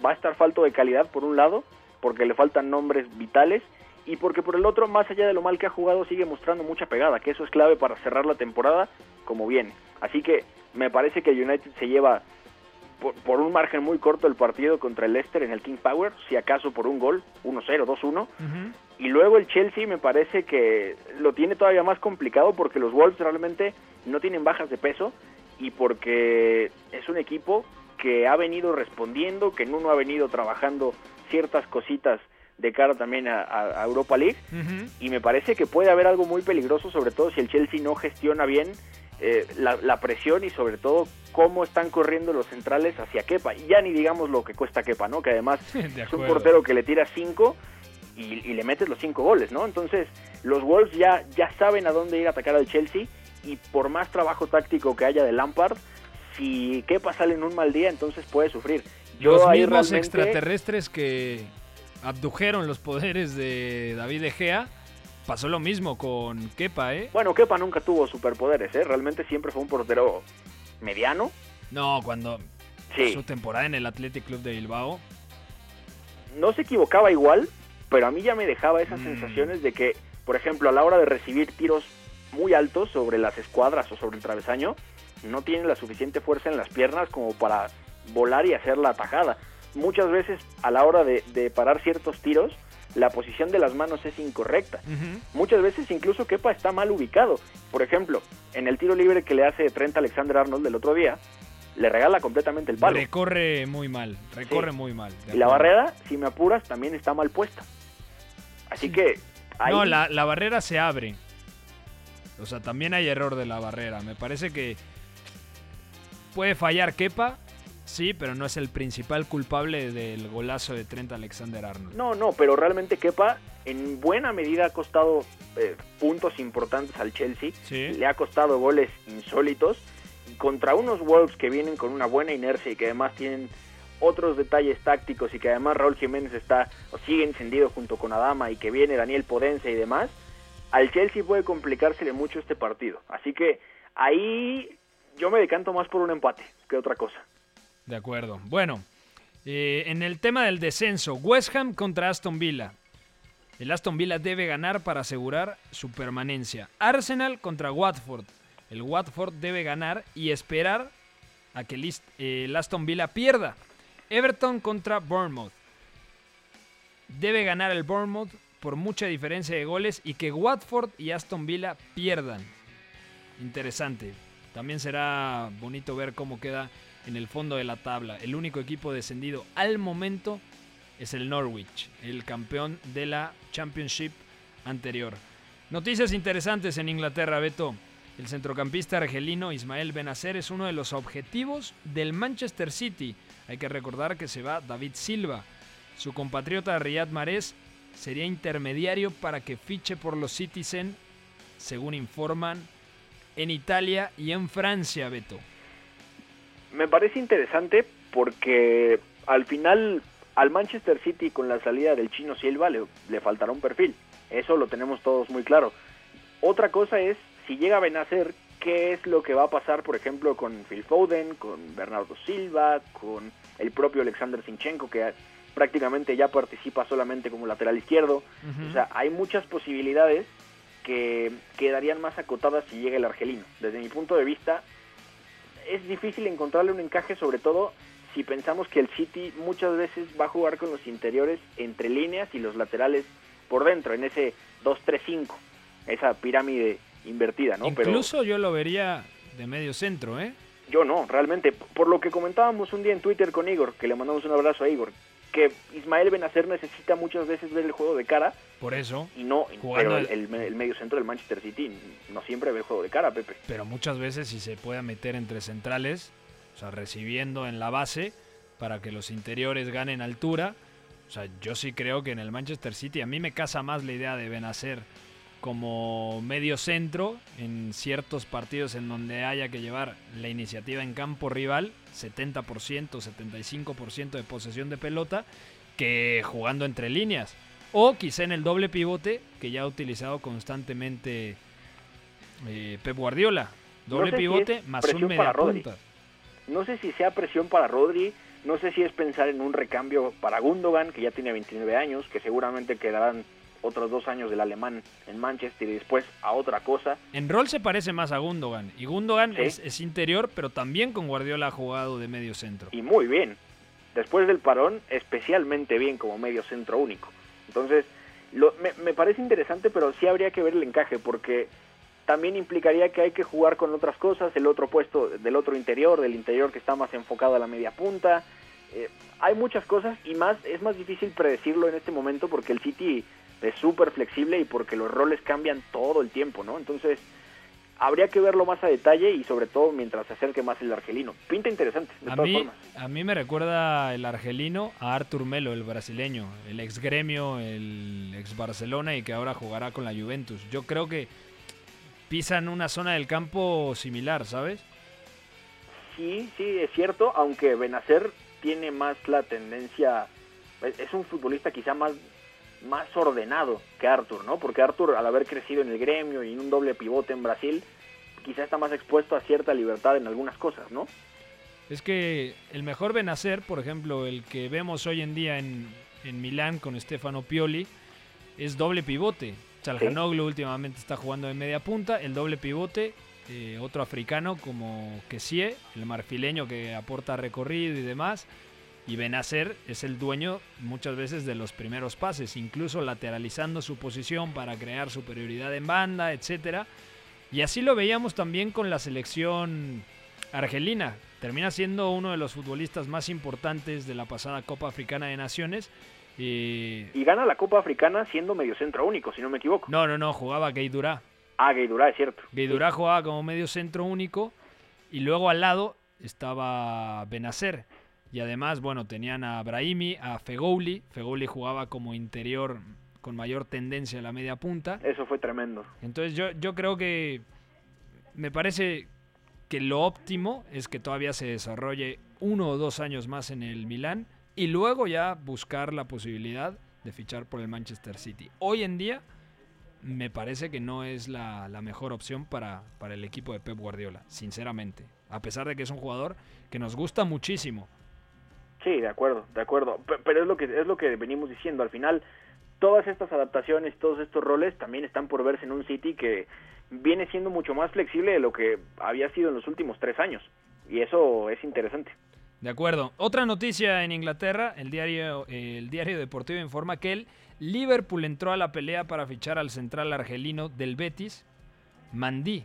va a estar falto de calidad por un lado, porque le faltan nombres vitales y porque por el otro, más allá de lo mal que ha jugado, sigue mostrando mucha pegada, que eso es clave para cerrar la temporada como viene. Así que me parece que el United se lleva por, por un margen muy corto el partido contra el Leicester en el King Power, si acaso por un gol, 1-0, 2-1. Y luego el Chelsea me parece que lo tiene todavía más complicado porque los Wolves realmente no tienen bajas de peso y porque es un equipo que ha venido respondiendo, que Nuno ha venido trabajando ciertas cositas de cara también a, Europa League y me parece que puede haber algo muy peligroso, sobre todo si el Chelsea no gestiona bien eh, la, la presión y sobre todo cómo están corriendo los centrales hacia Kepa. Y ya ni digamos lo que cuesta Kepa, ¿no? Que además <laughs> De es un portero que le tira cinco y, y le metes los cinco goles, ¿no? Entonces los Wolves ya, ya saben a dónde ir a atacar al Chelsea y por más trabajo táctico que haya de Lampard, si Kepa sale en un mal día, entonces puede sufrir. Yo Los ahí mismos realmente- extraterrestres que abdujeron los poderes de David De Gea, pasó lo mismo con Kepa, ¿eh? Bueno, Kepa nunca tuvo superpoderes, ¿eh? Realmente siempre fue un portero mediano. No, cuando Sí. su temporada en el Athletic Club de Bilbao. no se equivocaba igual, pero a mí ya me dejaba esas Mm. sensaciones de que, por ejemplo, a la hora de recibir tiros muy altos sobre las escuadras o sobre el travesaño, no tiene la suficiente fuerza en las piernas como para volar y hacer la atajada. Muchas veces a la hora de, de parar ciertos tiros, la posición de las manos es incorrecta. Muchas veces incluso Kepa está mal ubicado. Por ejemplo, en el tiro libre que le hace Trent Alexander Arnold el otro día, le regala completamente el palo. Recorre muy mal, recorre muy mal. Y la barrera, si me apuras, también está mal puesta. Así que... No, la, la barrera se abre. O sea, también hay error de la barrera. Me parece que puede fallar Kepa, sí, pero no es el principal culpable del golazo de Trent Alexander Arnold. No, no, pero realmente Kepa en buena medida ha costado eh, puntos importantes al Chelsea. Le ha costado goles insólitos. Y contra unos Wolves que vienen con una buena inercia y que además tienen otros detalles tácticos y que además Raúl Jiménez está o sigue encendido junto con Adama y que viene Daniel Podense y demás, al Chelsea puede complicársele mucho este partido. Así que ahí yo me decanto más por un empate que otra cosa. De acuerdo. Bueno, eh, en el tema del descenso, West Ham contra Aston Villa. El Aston Villa debe ganar para asegurar su permanencia. Arsenal contra Watford. El Watford debe ganar y esperar a que el Aston Villa pierda. Everton contra Bournemouth. Debe ganar el Bournemouth por mucha diferencia de goles y que Watford y Aston Villa pierdan. Interesante. También será bonito ver cómo queda en el fondo de la tabla. El único equipo descendido al momento es el Norwich, el campeón de la Championship anterior. Noticias interesantes en Inglaterra, Beto. El centrocampista argelino Ismael Benacer es uno de los objetivos del Manchester City. Hay que recordar que se va David Silva. Su compatriota Riyad Mahrez sería intermediario para que fiche por los Citizen, según informan en Italia y en Francia, Beto. Me parece interesante porque al final al Manchester City con la salida del chino Silva le, le faltará un perfil. Eso lo tenemos todos muy claro. Otra cosa es si llega a Benacer, qué es lo que va a pasar, por ejemplo, con Phil Foden, con Bernardo Silva, con el propio Alexander Sinchenko, que prácticamente ya participa solamente como lateral izquierdo. O sea, hay muchas posibilidades que quedarían más acotadas si llega el argelino. Desde mi punto de vista, es difícil encontrarle un encaje, sobre todo si pensamos que el City muchas veces va a jugar con los interiores entre líneas y los laterales por dentro, en ese 2-3-5, esa pirámide invertida, ¿no? Incluso yo lo vería de medio centro, ¿eh? Yo no, realmente. Por lo que comentábamos un día en Twitter con Igor, que le mandamos un abrazo a Igor, que Ismael Benacer necesita muchas veces ver el juego de cara. Por eso. Y no, pero el, medio centro del Manchester City no siempre ve el juego de cara, Pepe. Pero muchas veces si se puede meter entre centrales, o sea, recibiendo en la base para que los interiores ganen altura. O sea, yo sí creo que en el Manchester City a mí me casa más la idea de Benacer como medio centro en ciertos partidos en donde haya que llevar la iniciativa en campo rival, 70%, 75% de posesión de pelota, que jugando entre líneas. O quizá en el doble pivote que ya ha utilizado constantemente eh, Pep Guardiola. Doble pivote más un media punta. No sé si sea presión para Rodri, no sé si es pensar en un recambio para Gundogan, que ya tiene 29 años, que seguramente quedarán otros dos años del alemán en Manchester y después a otra cosa. En rol se parece más a Gundogan. Y Gundogan es, interior, pero también con Guardiola ha jugado de medio centro. Y muy bien. Después del parón, especialmente bien como medio centro único. Entonces, me, me parece interesante, pero sí habría que ver el encaje, porque también implicaría que hay que jugar con otras cosas, el otro puesto del otro interior, del interior que está más enfocado a la media punta. Eh, hay muchas cosas y más es más difícil predecirlo en este momento porque el City es súper flexible y porque los roles cambian todo el tiempo, ¿no? Entonces, habría que verlo más a detalle y sobre todo mientras se acerque más el argelino. Pinta interesante, de a todas mí, formas. A mí me recuerda el argelino a Artur Melo, el brasileño, el ex gremio, el ex Barcelona y que ahora jugará con la Juventus. Yo creo que pisan una zona del campo similar, ¿sabes? Sí, sí, es cierto, aunque Benacer tiene más la tendencia, es un futbolista quizá más más ordenado que Arthur, ¿no? Porque Arthur, al haber crecido en el gremio y en un doble pivote en Brasil, quizá está más expuesto a cierta libertad en algunas cosas, ¿no? Es que el mejor Benacer, por ejemplo, el que vemos hoy en día en, en Milán con Stefano Pioli, es doble pivote. Chalhanoglu últimamente está jugando de media punta, el doble pivote, eh, otro africano como Kessie, el marfileño que aporta recorrido y demás. Y Benacer es el dueño muchas veces de los primeros pases, incluso lateralizando su posición para crear superioridad en banda, etcétera. Y así lo veíamos también con la selección argelina. Termina siendo uno de los futbolistas más importantes de la pasada Copa Africana de Naciones. Y, Y gana la Copa Africana siendo mediocentro único, si no me equivoco. no, no, no, jugaba Gaydurá. Ah, Gaydurá, es cierto. Gaydurá jugaba como medio centro único y luego al lado estaba Benacer. Y además, bueno, tenían a Brahimi, a Fegouli. Fegouli jugaba como interior con mayor tendencia a la media punta. Eso fue tremendo. Entonces yo, yo creo que me parece que lo óptimo es que todavía se desarrolle uno o dos años más en el Milán y luego ya buscar la posibilidad de fichar por el Manchester City. Hoy en día me parece que no es la, la mejor opción para, para el equipo de Pep Guardiola, sinceramente. A pesar de que es un jugador que nos gusta muchísimo. Sí, de acuerdo, de acuerdo. Pe- Pero es lo que es lo que venimos diciendo. Al final, todas estas adaptaciones, todos estos roles también están por verse en un City que viene siendo mucho más flexible de lo que había sido en los últimos tres años. Y eso es interesante. De acuerdo. Otra noticia en Inglaterra, el diario, el diario deportivo informa que el Liverpool entró a la pelea para fichar al central argelino del Betis, Mandí.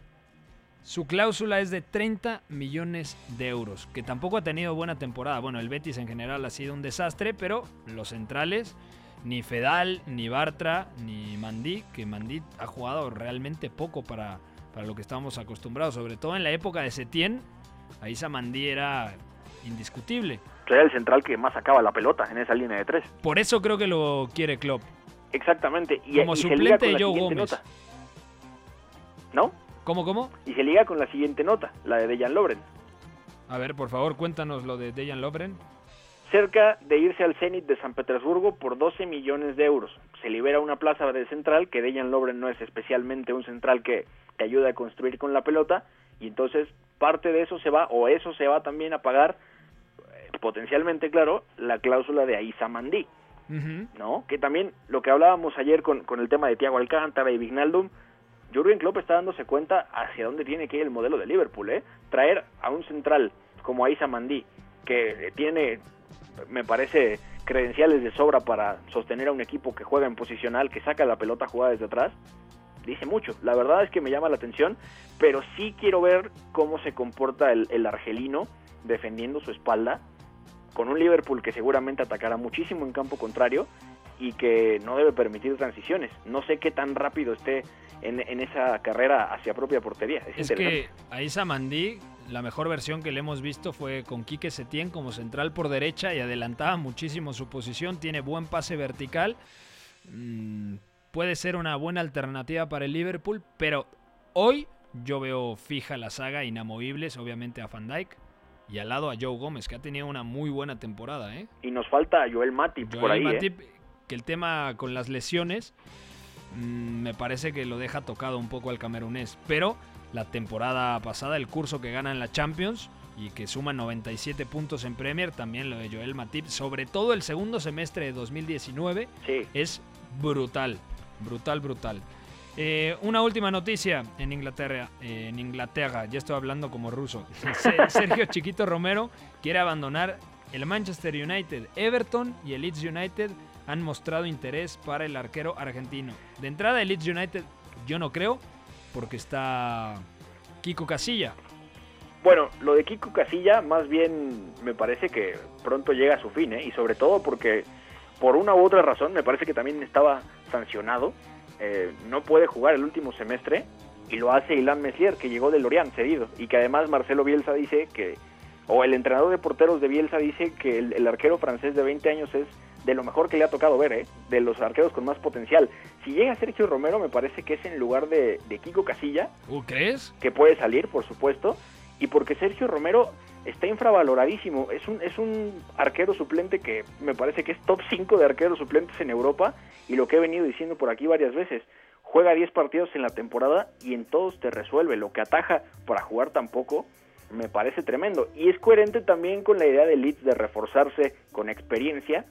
Su cláusula es de 30 millones de euros, que tampoco ha tenido buena temporada. Bueno, el Betis en general ha sido un desastre, pero los centrales, ni Fedal, ni Bartra, ni Mandí, que Mandí ha jugado realmente poco para, para lo que estábamos acostumbrados, sobre todo en la época de Setién, ahí Mandí era indiscutible. Era el central que más sacaba la pelota en esa línea de tres. Por eso creo que lo quiere Klopp. Exactamente. Y, Como y suplente de la Joe Gómez. nota. ¿No? ¿Cómo, cómo? Y se liga con la siguiente nota, la de Dejan Lovren. A ver, por favor, cuéntanos lo de Dejan Lovren. cerca de irse al Zenit de San Petersburgo por 12 millones de euros. Se libera una plaza de central, que Dejan Lovren no es especialmente un central que te ayuda a construir con la pelota, y entonces parte de eso se va, o eso se va también a pagar, eh, potencialmente, claro, la cláusula de Aisa Mandí. ¿no? Que también lo que hablábamos ayer con, con el tema de Thiago Alcántara y Vignaldum, Jürgen Klopp está dándose cuenta hacia dónde tiene que ir el modelo de Liverpool, ¿eh? Traer a un central como Aisa Mandí, que eh, tiene, me parece, credenciales de sobra para sostener a un equipo que juega en posicional, que saca la pelota jugada desde atrás, dice mucho. La verdad es que me llama la atención, pero sí quiero ver cómo se comporta el, el argelino defendiendo su espalda con un Liverpool que seguramente atacará muchísimo en campo contrario y que no debe permitir transiciones. No sé qué tan rápido esté en, en esa carrera hacia propia portería. Es, Es que a Isa Mandí, la mejor versión que le hemos visto fue con Quique Setién como central por derecha y adelantaba muchísimo su posición. Tiene buen pase vertical. Mm, puede ser una buena alternativa para el Liverpool, pero hoy yo veo fija la saga, inamovibles, obviamente a Van Dijk. Y al lado a Joe Gómez, que ha tenido una muy buena temporada, ¿eh? Y nos falta Joel Matip Joel por ahí. ¿eh? Que el tema con las lesiones mm, me parece que lo deja tocado un poco al camerunés. Pero la temporada pasada, el curso que gana en la Champions y que suma 97 puntos en Premier, también lo de Joel Matip, sobre todo el segundo semestre de 2019, Sí. es brutal, brutal, brutal. Eh, una última noticia en Inglaterra, eh, en Inglaterra, ya estoy hablando como ruso. <laughs> Se- Sergio Chiquito Romero quiere abandonar el Manchester United. Everton y el Leeds United han mostrado interés para el arquero argentino. De entrada, el Leeds United yo no creo, porque está Kiko Casilla. Bueno, lo de Kiko Casilla más bien me parece que pronto llega a su fin, ¿eh? y sobre todo porque por una u otra razón me parece que también estaba sancionado, eh, no puede jugar el último semestre y lo hace Ilan Messier, que llegó de Lorient cedido, y que además Marcelo Bielsa dice que, o el entrenador de porteros de Bielsa dice que el, el arquero francés de 20 años es de lo mejor que le ha tocado ver, ¿eh? de los arqueros con más potencial. Si llega Sergio Romero me parece que es en lugar de, de Kiko Casilla, ¿Tú crees? que puede salir, por supuesto, y porque Sergio Romero está infravaloradísimo. Es un, es un arquero suplente que me parece que es top 5 de arqueros suplentes en Europa, y lo que he venido diciendo por aquí varias veces. Juega 10 partidos en la temporada y en todos te resuelve. Lo que ataja para jugar tan poco me parece tremendo. Y es coherente también con la idea de Leeds de reforzarse con experiencia,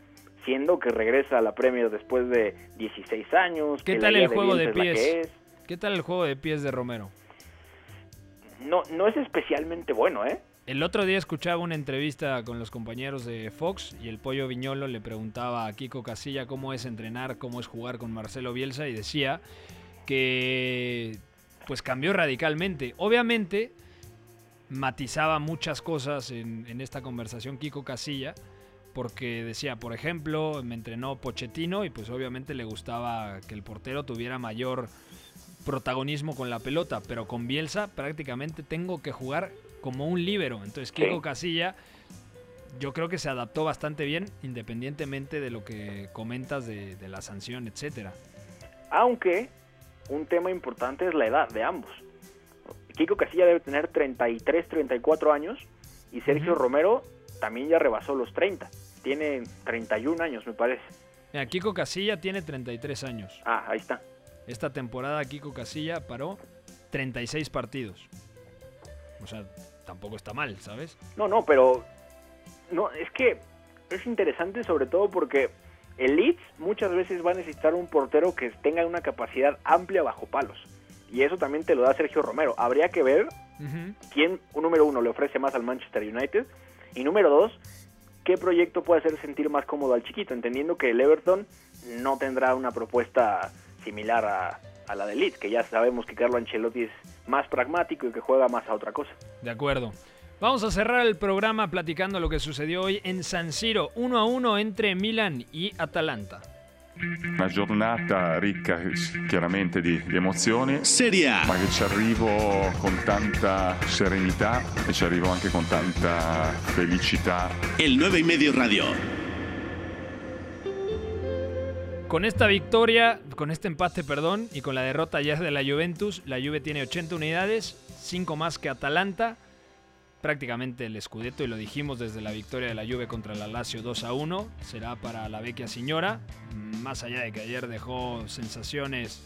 siendo que regresa a la Premier después de 16 años. ¿Qué que tal el juego de pies? ¿Qué tal el juego de pies de Romero? No, no es especialmente bueno, ¿eh? El otro día escuchaba una entrevista con los compañeros de Fox y el pollo Viñolo le preguntaba a Kiko Casilla cómo es entrenar, cómo es jugar con Marcelo Bielsa y decía que pues cambió radicalmente. Obviamente matizaba muchas cosas en, en esta conversación Kiko Casilla porque decía, por ejemplo, me entrenó Pochettino y pues obviamente le gustaba que el portero tuviera mayor protagonismo con la pelota, pero con Bielsa prácticamente tengo que jugar como un líbero. Entonces Kiko Sí. Casilla yo creo que se adaptó bastante bien, independientemente de lo que comentas de, de la sanción, etcétera. Aunque un tema importante es la edad de ambos. Kiko Casilla debe tener 33, 34 años y Sergio. Romero también ya rebasó los 30. Tiene 31 años, me parece. Mira, Kiko Casilla tiene 33 años. Ah, ahí está. Esta temporada Kiko Casilla paró 36 partidos. O sea, tampoco está mal, ¿sabes? No, no, pero no, es que es interesante sobre todo porque el Leeds muchas veces va a necesitar un portero que tenga una capacidad amplia bajo palos. Y eso también te lo da Sergio Romero. Habría que ver Ujú. quién, un número uno, le ofrece más al Manchester United. Y número dos, qué proyecto puede hacer sentir más cómodo al chiquito, entendiendo que el Everton no tendrá una propuesta similar a, la de Leeds, que ya sabemos que Carlo Ancelotti es más pragmático y que juega más a otra cosa. De acuerdo. Vamos a cerrar el programa platicando lo que sucedió hoy en San Siro, 1 a 1 entre Milan y Atalanta. Una giornata ricca chiaramente di, di emozioni, Serie A. ma che ci arrivo con tanta serenità e ci arrivo anche con tanta felicità. El 9 y medio radio. Con esta victoria, con este empate, perdón, y con la derrota ayer de la Juventus, la Juve tiene 80 unidades, 5 más que Atalanta. Prácticamente el Scudetto, y lo dijimos desde la victoria de la Juve contra la Lazio 2 a 1, será para la vecchia señora. Más allá de que ayer dejó sensaciones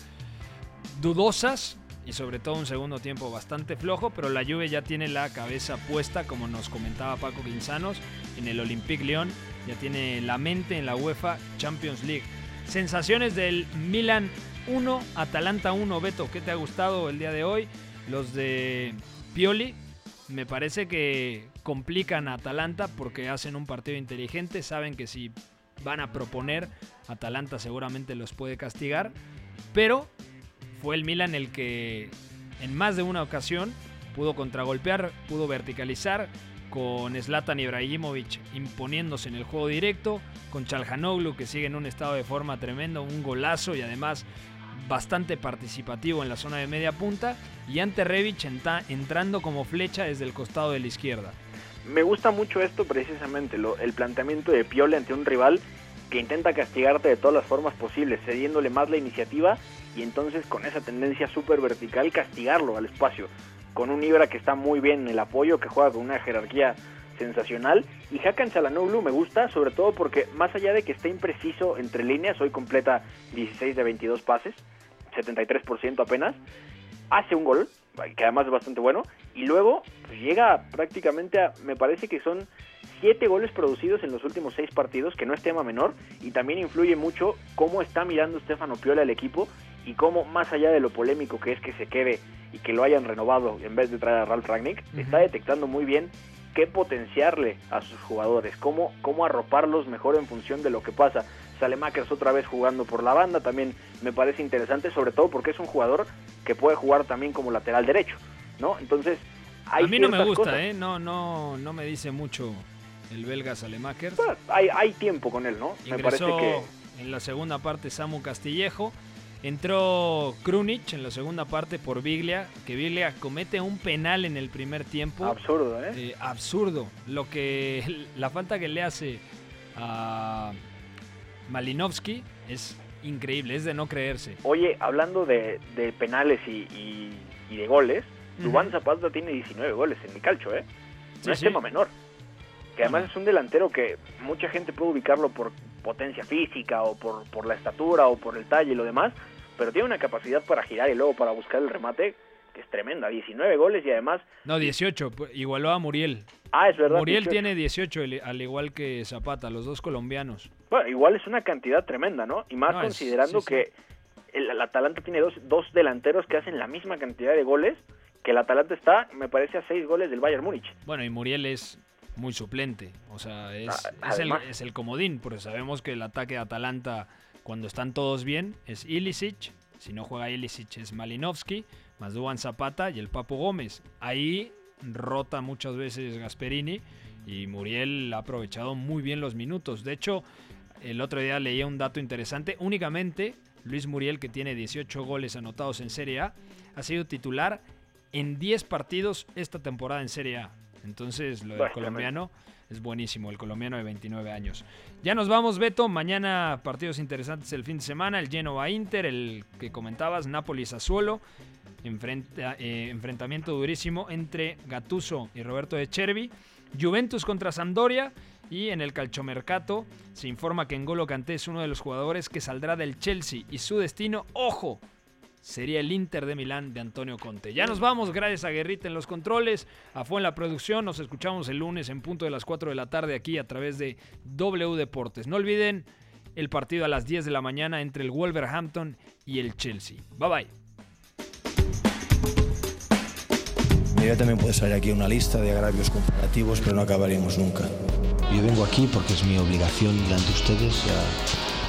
dudosas y sobre todo un segundo tiempo bastante flojo, pero la Juve ya tiene la cabeza puesta, como nos comentaba Paco Quinzanos, en el Olympique Lyon, ya tiene la mente en la UEFA Champions League. Sensaciones del Milan 1, Atalanta 1, Beto, ¿qué te ha gustado el día de hoy? Los de Pioli, me parece que complican a Atalanta porque hacen un partido inteligente, saben que si van a proponer, Atalanta seguramente los puede castigar, pero fue el Milan el que en más de una ocasión pudo contragolpear, pudo verticalizar con Zlatan Ibrahimovic imponiéndose en el juego directo, con Chalhanoglu que sigue en un estado de forma tremendo, un golazo y además bastante participativo en la zona de media punta y Ante enta- entrando como flecha desde el costado de la izquierda. Me gusta mucho esto precisamente, el planteamiento de Pioli ante un rival que intenta castigarte de todas las formas posibles, cediéndole más la iniciativa y entonces con esa tendencia súper vertical castigarlo al espacio. Con un Ibra que está muy bien en el apoyo, que juega con una jerarquía sensacional. Y Hakan Çalhanoğlu me gusta, sobre todo porque más allá de que esté impreciso entre líneas, hoy completa 16 de 22 pases, 73% apenas, hace un gol, que además es bastante bueno, y luego pues, llega prácticamente a, me parece que son siete goles producidos en los últimos seis partidos, que no es tema menor, y también influye mucho cómo está mirando Stefano Piola al equipo y cómo, más allá de lo polémico que es que se quede y que lo hayan renovado en vez de traer a Ralf Ragnick, está detectando muy bien qué potenciarle a sus jugadores, cómo, cómo arroparlos mejor en función de lo que pasa. Salemakers otra vez jugando por la banda, también me parece interesante, sobre todo porque es un jugador que puede jugar también como lateral derecho, ¿no? Entonces, hay a mí no me gusta, cosas. ¿eh? No, no, no me dice mucho el belga Salemakers. Bueno, hay, hay tiempo con él, ¿no? Me parece que en la segunda parte Samu Castillejo. Entró Krunic en la segunda parte por Biglia, que Biglia comete un penal en el primer tiempo. absurdo, ¿eh? Eh, absurdo. Lo que <laughs> la falta que le hace a Malinovsky es increíble, es de no creerse. Oye, hablando de, de penales y, y- y de goles. Dubán Zapata tiene 19 goles en mi calcho, ¿eh? Sí, No es sí. tema menor. Que además es un delantero que mucha gente puede ubicarlo por potencia física o por, por la estatura o por el talle y lo demás, pero tiene una capacidad para girar y luego para buscar el remate que es tremenda. 19 goles y además... No, 18, pu- igualó a Muriel. Ah, es verdad. Muriel 18. tiene 18, el- al igual que Zapata, los dos colombianos. Bueno, igual es una cantidad tremenda, ¿no? Y más No, considerando sí. que el, el Atalanta tiene dos, dos delanteros que hacen la misma cantidad de goles que el Atalanta está, me parece, a seis goles del Bayern Múnich. Bueno, y Muriel es muy suplente, o sea, es, Ah, es el, es el comodín, porque sabemos que el ataque de Atalanta, cuando están todos bien, es Ilicic, si no juega Ilicic es Malinowski, más Duan Zapata y el Papo Gómez. Ahí rota muchas veces Gasperini y Muriel ha aprovechado muy bien los minutos. De hecho, el otro día leía un dato interesante, únicamente Luis Muriel, que tiene 18 goles anotados en Serie A, ha sido titular en 10 partidos esta temporada en Serie A. Entonces, lo del colombiano es buenísimo, el colombiano de 29 años. Ya nos vamos, Beto. Mañana partidos interesantes el fin de semana. El Genoa Inter, el que comentabas, Sassuolo. Enfrenta- eh, enfrentamiento durísimo entre Gatuso y Roberto de Chervi. Juventus contra Sampdoria. Y en el calchomercato se informa que N'Golo Kanté es uno de los jugadores que saldrá del Chelsea. Y su destino, ojo, sería el Inter de Milán de Antonio Conte. Ya nos vamos, gracias a Guerrita en los controles, a Fue en la producción. Nos escuchamos el lunes en punto de las 4 de la tarde aquí a través de W Deportes. No olviden el partido a las 10 de la mañana entre el Wolverhampton y el Chelsea. Bye bye. Mira, también puede salir aquí una lista de agravios comparativos, pero no acabaríamos nunca. Yo vengo aquí porque es mi obligación delante de ustedes. ya